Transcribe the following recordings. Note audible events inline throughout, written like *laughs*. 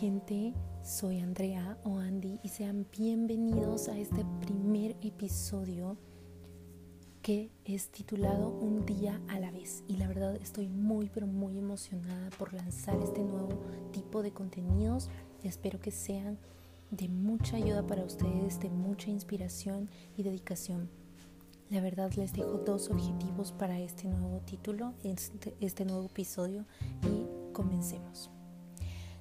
gente, soy Andrea o Andy y sean bienvenidos a este primer episodio que es titulado Un día a la vez. Y la verdad estoy muy pero muy emocionada por lanzar este nuevo tipo de contenidos. Espero que sean de mucha ayuda para ustedes, de mucha inspiración y dedicación. La verdad les dejo dos objetivos para este nuevo título, este, este nuevo episodio y comencemos.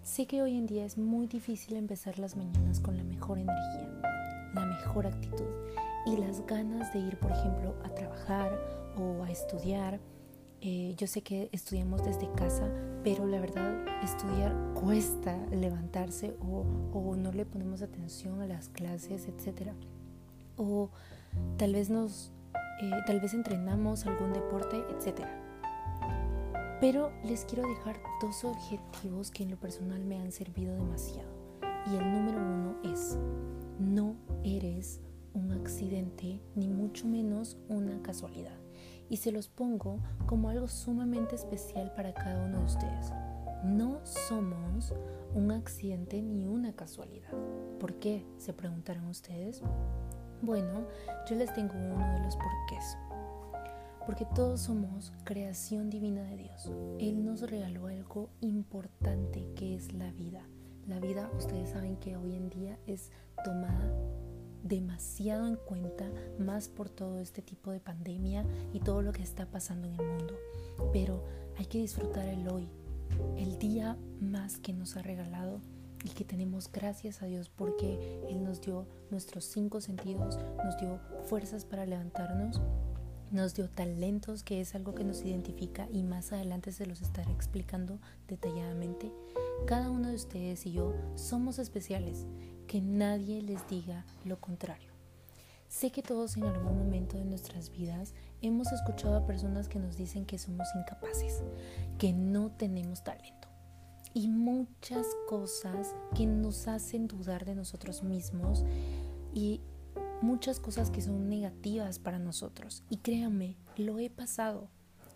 Sé que hoy en día es muy difícil empezar las mañanas con la mejor energía, la mejor actitud y las ganas de ir, por ejemplo, a trabajar o a estudiar. Eh, yo sé que estudiamos desde casa, pero la verdad estudiar cuesta levantarse o, o no le ponemos atención a las clases, etc. O tal vez nos, eh, tal vez entrenamos algún deporte, etcétera. Pero les quiero dejar dos objetivos que en lo personal me han servido demasiado. Y el número uno es, no eres un accidente ni mucho menos una casualidad. Y se los pongo como algo sumamente especial para cada uno de ustedes. No somos un accidente ni una casualidad. ¿Por qué? Se preguntarán ustedes. Bueno, yo les tengo uno de los porqués porque todos somos creación divina de Dios. Él nos regaló algo importante que es la vida. La vida, ustedes saben que hoy en día es tomada demasiado en cuenta, más por todo este tipo de pandemia y todo lo que está pasando en el mundo. Pero hay que disfrutar el hoy, el día más que nos ha regalado y que tenemos gracias a Dios porque Él nos dio nuestros cinco sentidos, nos dio fuerzas para levantarnos nos dio talentos, que es algo que nos identifica y más adelante se los estaré explicando detalladamente. Cada uno de ustedes y yo somos especiales, que nadie les diga lo contrario. Sé que todos en algún momento de nuestras vidas hemos escuchado a personas que nos dicen que somos incapaces, que no tenemos talento y muchas cosas que nos hacen dudar de nosotros mismos y muchas cosas que son negativas para nosotros. Y créanme, lo he pasado,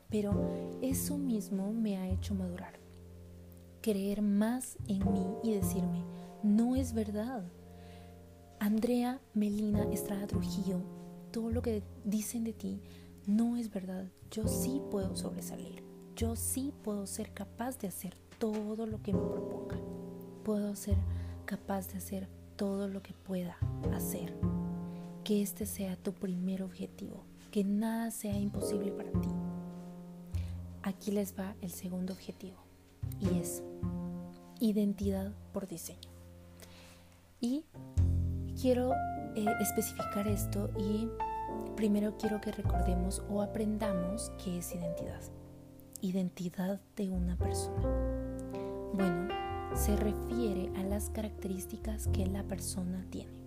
pero eso mismo me ha hecho madurar. Creer más en mí y decirme, no es verdad. Andrea, Melina, Estrada Trujillo, todo lo que dicen de ti no es verdad. Yo sí puedo sobresalir. Yo sí puedo ser capaz de hacer todo lo que me proponga. Puedo ser capaz de hacer todo lo que pueda hacer que este sea tu primer objetivo, que nada sea imposible para ti. Aquí les va el segundo objetivo y es identidad por diseño. Y quiero eh, especificar esto y primero quiero que recordemos o aprendamos qué es identidad. Identidad de una persona. Bueno, se refiere a las características que la persona tiene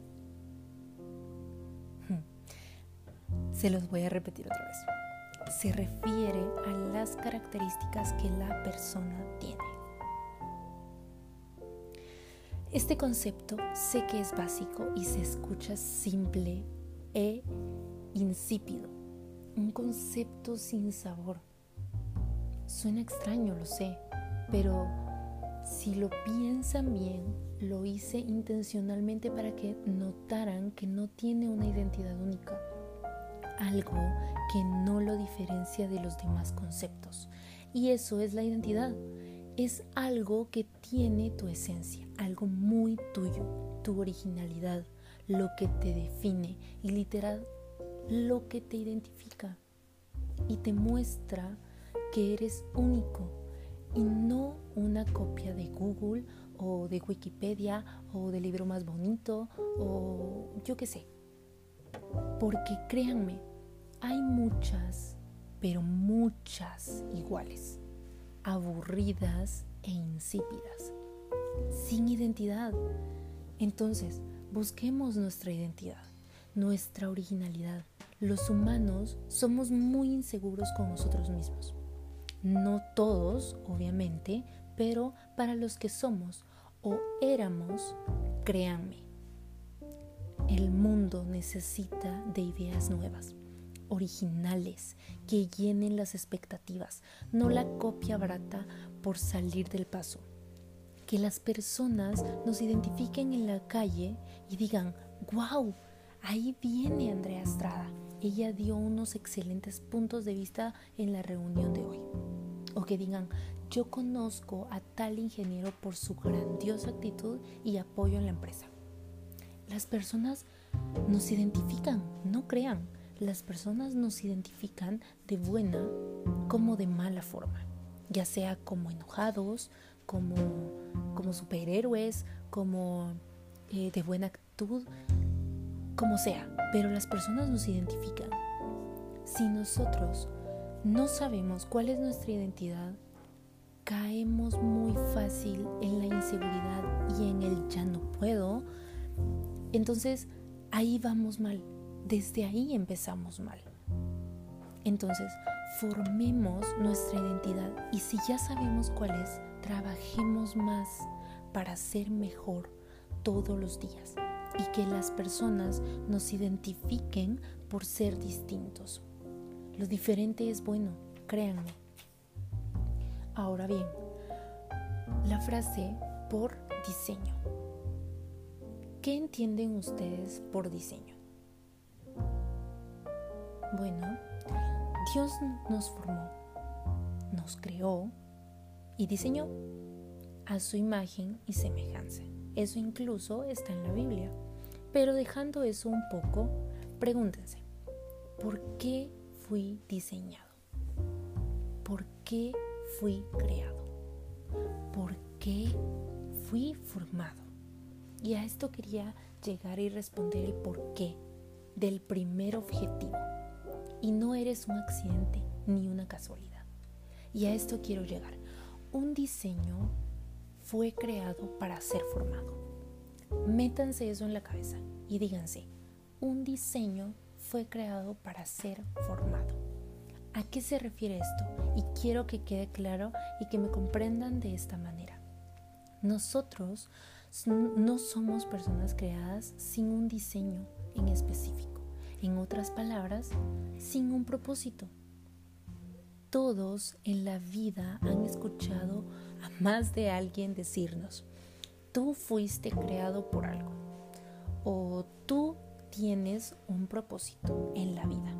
Se los voy a repetir otra vez. Se refiere a las características que la persona tiene. Este concepto sé que es básico y se escucha simple e insípido. Un concepto sin sabor. Suena extraño, lo sé, pero si lo piensan bien, lo hice intencionalmente para que notaran que no tiene una identidad única algo que no lo diferencia de los demás conceptos. Y eso es la identidad. Es algo que tiene tu esencia, algo muy tuyo, tu originalidad, lo que te define y literal lo que te identifica y te muestra que eres único y no una copia de Google o de Wikipedia o del libro más bonito o yo qué sé. Porque créanme, hay muchas, pero muchas iguales, aburridas e insípidas, sin identidad. Entonces, busquemos nuestra identidad, nuestra originalidad. Los humanos somos muy inseguros con nosotros mismos. No todos, obviamente, pero para los que somos o éramos, créanme, el mundo necesita de ideas nuevas, originales, que llenen las expectativas, no la copia barata por salir del paso. que las personas nos identifiquen en la calle y digan, wow, ahí viene Andrea Estrada. Ella dio unos excelentes puntos de vista en la reunión de hoy. O que digan, yo conozco a tal ingeniero por su grandiosa actitud y apoyo en la empresa. Las personas nos identifican, no crean, las personas nos identifican de buena como de mala forma, ya sea como enojados, como, como superhéroes, como eh, de buena actitud, como sea, pero las personas nos identifican. Si nosotros no sabemos cuál es nuestra identidad, caemos muy fácil en la inseguridad y en el ya no puedo, entonces ahí vamos mal, desde ahí empezamos mal. Entonces, formemos nuestra identidad y si ya sabemos cuál es, trabajemos más para ser mejor todos los días y que las personas nos identifiquen por ser distintos. Lo diferente es bueno, créanme. Ahora bien, la frase por diseño. ¿Qué entienden ustedes por diseño? Bueno, Dios nos formó, nos creó y diseñó a su imagen y semejanza. Eso incluso está en la Biblia. Pero dejando eso un poco, pregúntense, ¿por qué fui diseñado? ¿Por qué fui creado? ¿Por qué fui formado? Y a esto quería llegar y responder el por qué del primer objetivo. Y no eres un accidente ni una casualidad. Y a esto quiero llegar. Un diseño fue creado para ser formado. Métanse eso en la cabeza y díganse, un diseño fue creado para ser formado. ¿A qué se refiere esto? Y quiero que quede claro y que me comprendan de esta manera. Nosotros no somos personas creadas sin un diseño en específico. En otras palabras, sin un propósito. Todos en la vida han escuchado a más de alguien decirnos, tú fuiste creado por algo o tú tienes un propósito en la vida.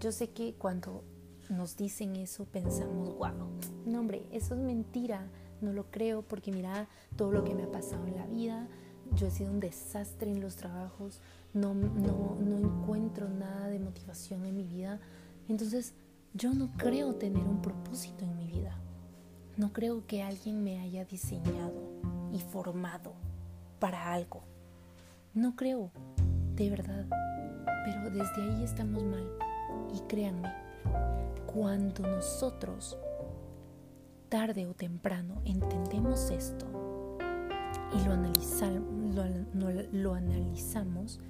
Yo sé que cuando nos dicen eso pensamos, wow, no hombre, eso es mentira, no lo creo porque mira todo lo que me ha pasado en la vida, yo he sido un desastre en los trabajos, no, no, no encuentro nada de motivación en mi vida, entonces yo no creo tener un propósito en mi vida. No creo que alguien me haya diseñado y formado para algo. No creo, de verdad. Pero desde ahí estamos mal. Y créanme, cuando nosotros, tarde o temprano, entendemos esto y lo, lo analizamos,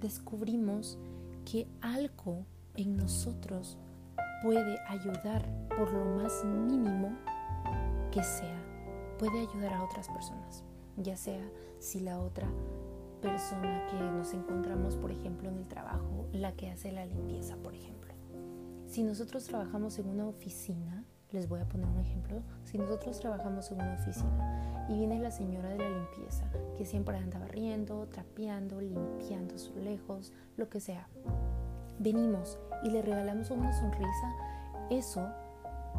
descubrimos que algo en nosotros puede ayudar por lo más mínimo que sea, puede ayudar a otras personas, ya sea si la otra persona que nos encontramos, por ejemplo, en el trabajo, la que hace la limpieza, por ejemplo. Si nosotros trabajamos en una oficina, les voy a poner un ejemplo, si nosotros trabajamos en una oficina y viene la señora de la limpieza, que siempre anda barriendo, trapeando, limpiando lejos, lo que sea, venimos y le regalamos una sonrisa, eso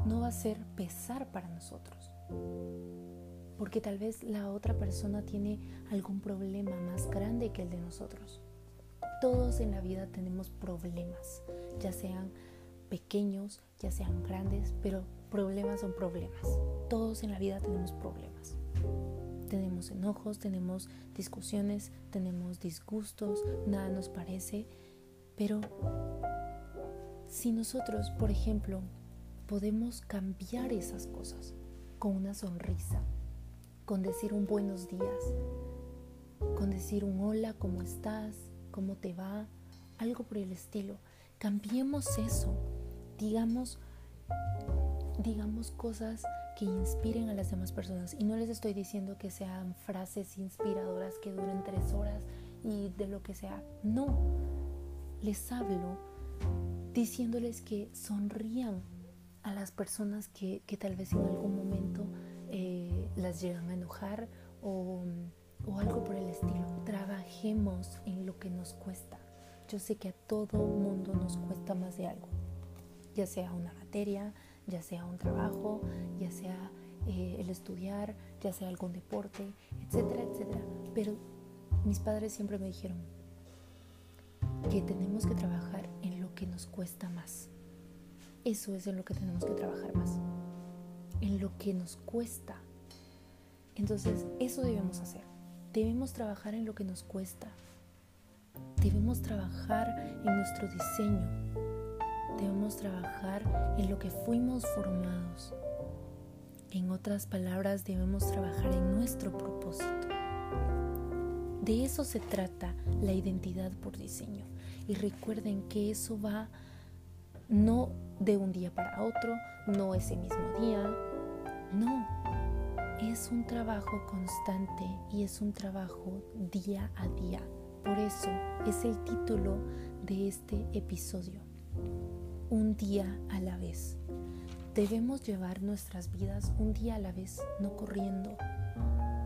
no va a ser pesar para nosotros. Porque tal vez la otra persona tiene algún problema más grande que el de nosotros. Todos en la vida tenemos problemas, ya sean pequeños, ya sean grandes, pero problemas son problemas. Todos en la vida tenemos problemas. Tenemos enojos, tenemos discusiones, tenemos disgustos, nada nos parece, pero si nosotros, por ejemplo, podemos cambiar esas cosas con una sonrisa, con decir un buenos días, con decir un hola, ¿cómo estás? ¿Cómo te va? Algo por el estilo. Cambiemos eso. Digamos, digamos cosas que inspiren a las demás personas. Y no les estoy diciendo que sean frases inspiradoras que duren tres horas y de lo que sea. No, les hablo diciéndoles que sonrían a las personas que, tal vez en algún momento eh, las llegan a enojar o, o algo por el estilo. Trabajemos en lo que nos cuesta. Yo sé que a todo mundo nos cuesta más de algo, ya sea una materia, ya sea un trabajo, ya sea eh, el estudiar, ya sea algún deporte, etcétera, etcétera. Pero mis padres siempre me dijeron que tenemos que trabajar en lo que nos cuesta más. Eso es en lo que tenemos que trabajar más. En lo que nos cuesta. Entonces, eso debemos hacer. Debemos trabajar en lo que nos cuesta. Debemos trabajar en nuestro diseño. Debemos trabajar en lo que fuimos formados. En otras palabras, debemos trabajar en nuestro propósito. De eso se trata la identidad por diseño. Y recuerden que eso va no de un día para otro, no ese mismo día, no. Es un trabajo constante y es un trabajo día a día. Por eso es el título de este episodio. Un día a la vez. Debemos llevar nuestras vidas un día a la vez, no corriendo,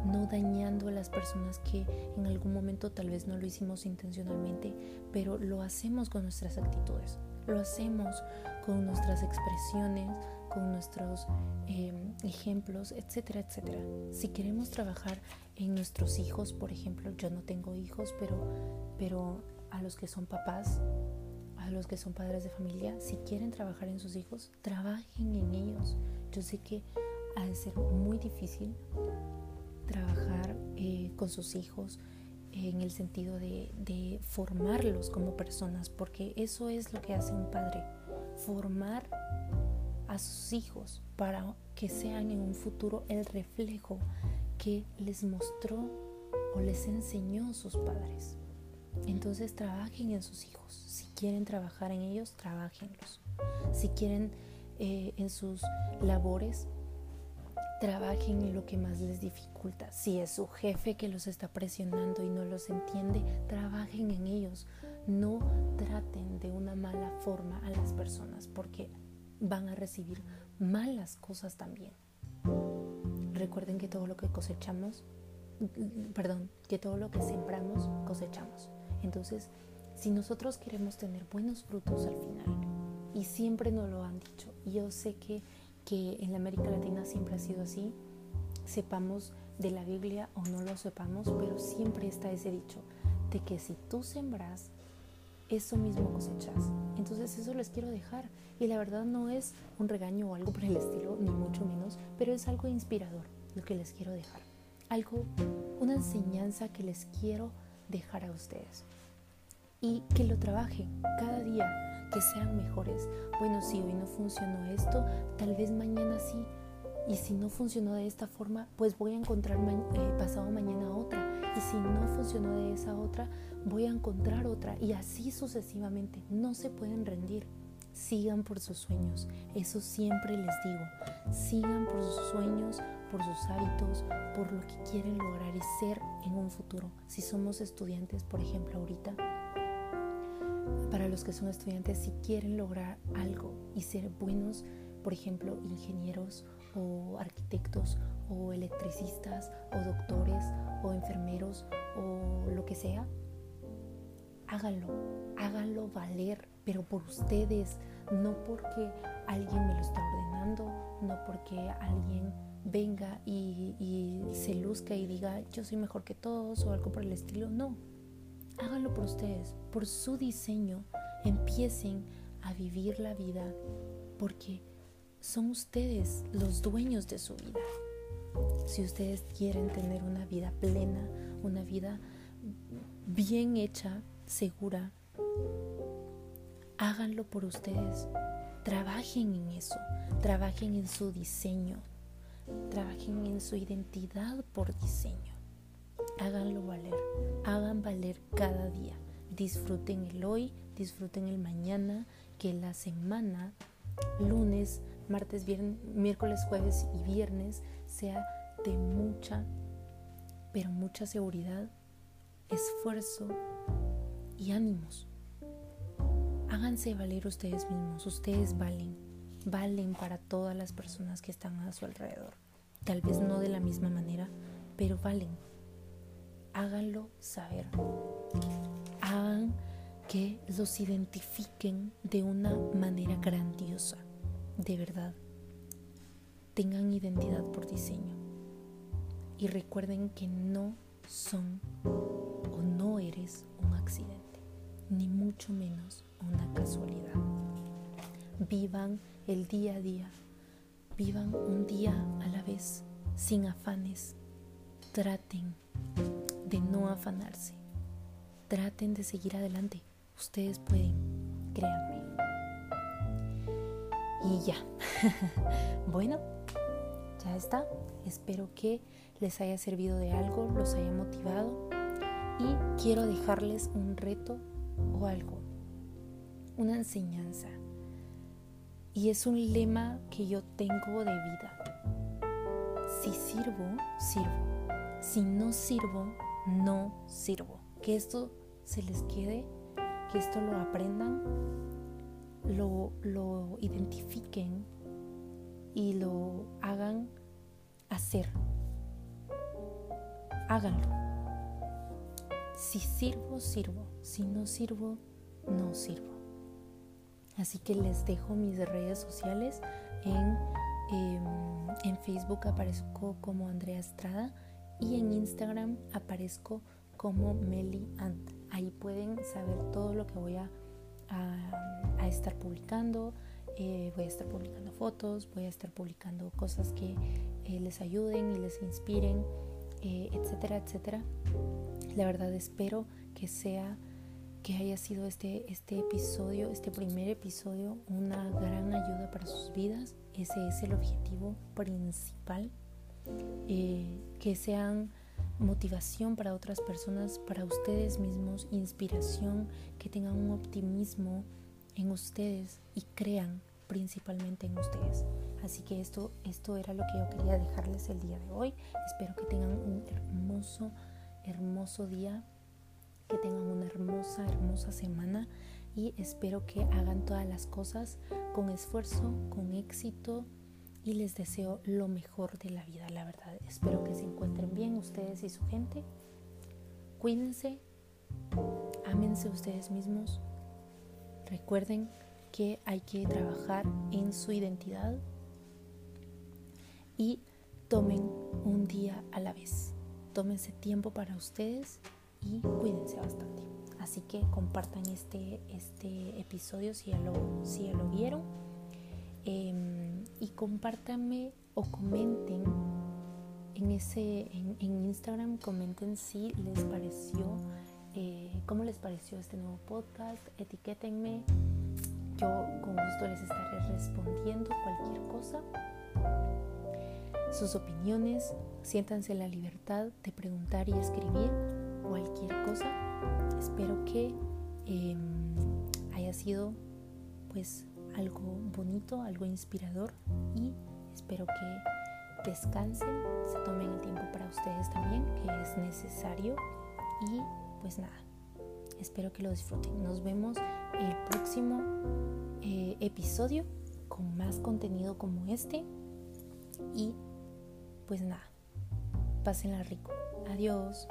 no dañando a las personas que en algún momento tal vez no lo hicimos intencionalmente, pero lo hacemos con nuestras actitudes, lo hacemos con nuestras expresiones, con nuestros em, ejemplos, etcétera, etcétera. Si queremos trabajar en nuestros hijos, por ejemplo, yo no tengo hijos, pero, pero a los que son papás, a los que son padres de familia, si quieren trabajar en sus hijos, trabajen en ellos. Yo sé que ha de ser muy difícil trabajar eh, con sus hijos en el sentido de, de, formarlos como personas, porque eso es lo que hace un padre, formar a sus hijos para que sean en un futuro el reflejo que les mostró o les enseñó sus padres. Entonces trabajen en sus hijos. Si quieren trabajar en ellos, trabajenlos. Si quieren eh, en sus labores, trabajen en lo que más les dificulta. Si es su jefe que los está presionando y no los entiende, trabajen en ellos. No traten de una mala forma a las personas porque van a recibir malas cosas también. Recuerden que todo lo que cosechamos, perdón, que todo lo que sembramos, cosechamos. Entonces, si nosotros queremos tener buenos frutos al final, y siempre nos lo han dicho, y yo sé que que en la América Latina siempre ha sido así, sepamos de la Biblia o no lo sepamos, pero siempre está ese dicho de que si tú sembras, eso mismo cosechas. Entonces eso les quiero dejar. Y la verdad no es un regaño o algo por el estilo, ni mucho menos, pero es algo inspirador lo que les quiero dejar. Algo, una enseñanza que les quiero dejar a ustedes. Y que lo trabajen cada día, que sean mejores. Bueno, si hoy no funcionó esto, tal vez mañana sí. Y si no funcionó de esta forma, pues voy a encontrar eh, pasado mañana otra. Y si no funcionó de esa otra, voy a encontrar otra. Y así sucesivamente. No se pueden rendir. Sigan por sus sueños. Eso siempre les digo. Sigan por sus sueños, por sus hábitos, por lo que quieren lograr y ser en un futuro. Si somos estudiantes, por ejemplo, ahorita, para los que son estudiantes, si quieren lograr algo y ser buenos, por ejemplo, ingenieros o arquitectos o electricistas o doctores o enfermeros o lo que sea, háganlo, háganlo valer, pero por ustedes, no porque alguien me lo está ordenando, no porque alguien venga y, se luzca y diga yo soy mejor que todos o algo por el estilo, no, háganlo por ustedes, por su diseño, empiecen a vivir la vida porque son ustedes los dueños de su vida. Si ustedes quieren tener una vida plena, una vida bien hecha, segura, háganlo por ustedes. Trabajen en eso, trabajen en su diseño, trabajen en su identidad por diseño háganlo valer, hagan valer cada día. Disfruten el hoy, disfruten el mañana, que la semana, lunes, martes, viernes, miércoles, jueves y viernes sea de mucha, pero mucha seguridad, esfuerzo y ánimos. Háganse valer ustedes mismos, ustedes valen, valen para todas las personas que están a su alrededor. Tal vez no de la misma manera, pero valen. Háganlo saber. Hagan que los identifiquen de una manera grandiosa, de verdad. Tengan identidad por diseño. Y recuerden que no son o no eres un accidente, ni mucho menos una casualidad. Vivan el día a día, vivan un día a la vez, sin afanes. Traten de no afanarse. Traten de seguir adelante. Ustedes pueden, créanme. Y ya. *laughs* bueno, ya está. Espero que les haya servido de algo, los haya motivado. Y quiero dejarles un reto o algo, una enseñanza. Y es un lema que yo tengo de vida. Si sirvo, sirvo. Si no sirvo, no sirvo. Que esto se les quede, que esto lo aprendan, lo, lo identifiquen y lo hagan hacer. Háganlo. Si sirvo, sirvo. Si no sirvo, no sirvo. Así que les dejo mis redes sociales. En, em, en Facebook aparezco como Andrea Estrada y en Instagram aparezco como Meli Ant. Ahí pueden saber todo lo que voy a, a, estar publicando. Eh, voy a estar publicando fotos, voy a estar publicando cosas que eh, les ayuden y les inspiren, eh, etcétera, etcétera. La verdad espero que sea que haya sido este, este episodio, este primer episodio, una gran ayuda para sus vidas. Ese es el objetivo principal. Eh, que sean motivación para otras personas, para ustedes mismos, inspiración, que tengan un optimismo en ustedes y crean principalmente en ustedes. Así que esto, esto era lo que yo quería dejarles el día de hoy. Espero que tengan un hermoso, hermoso día que tengan una hermosa, hermosa semana y espero que hagan todas las cosas con esfuerzo, con éxito y les deseo lo mejor de la vida, la verdad. Espero que se encuentren bien ustedes y su gente. Cuídense, ámense ustedes mismos. Recuerden que hay que trabajar en su identidad y tomen un día a la vez. Tómense tiempo para ustedes y cuídense bastante. Así que compartan este, este episodio si ya lo, si ya lo vieron. Em, y compártanme o comenten en, ese, en, Instagram, comenten si les pareció, eh, cómo les pareció este nuevo podcast, etiquétenme. Yo con gusto les estaré respondiendo cualquier cosa. Sus opiniones, siéntanse la libertad de preguntar y escribir cualquier cosa. Espero que em, haya sido pues algo bonito, algo inspirador y espero que descansen, se tomen el tiempo para ustedes también, que es necesario y pues nada, espero que lo disfruten. Nos vemos el próximo eh, episodio con más contenido como este y pues nada, pásenla rico. Adiós.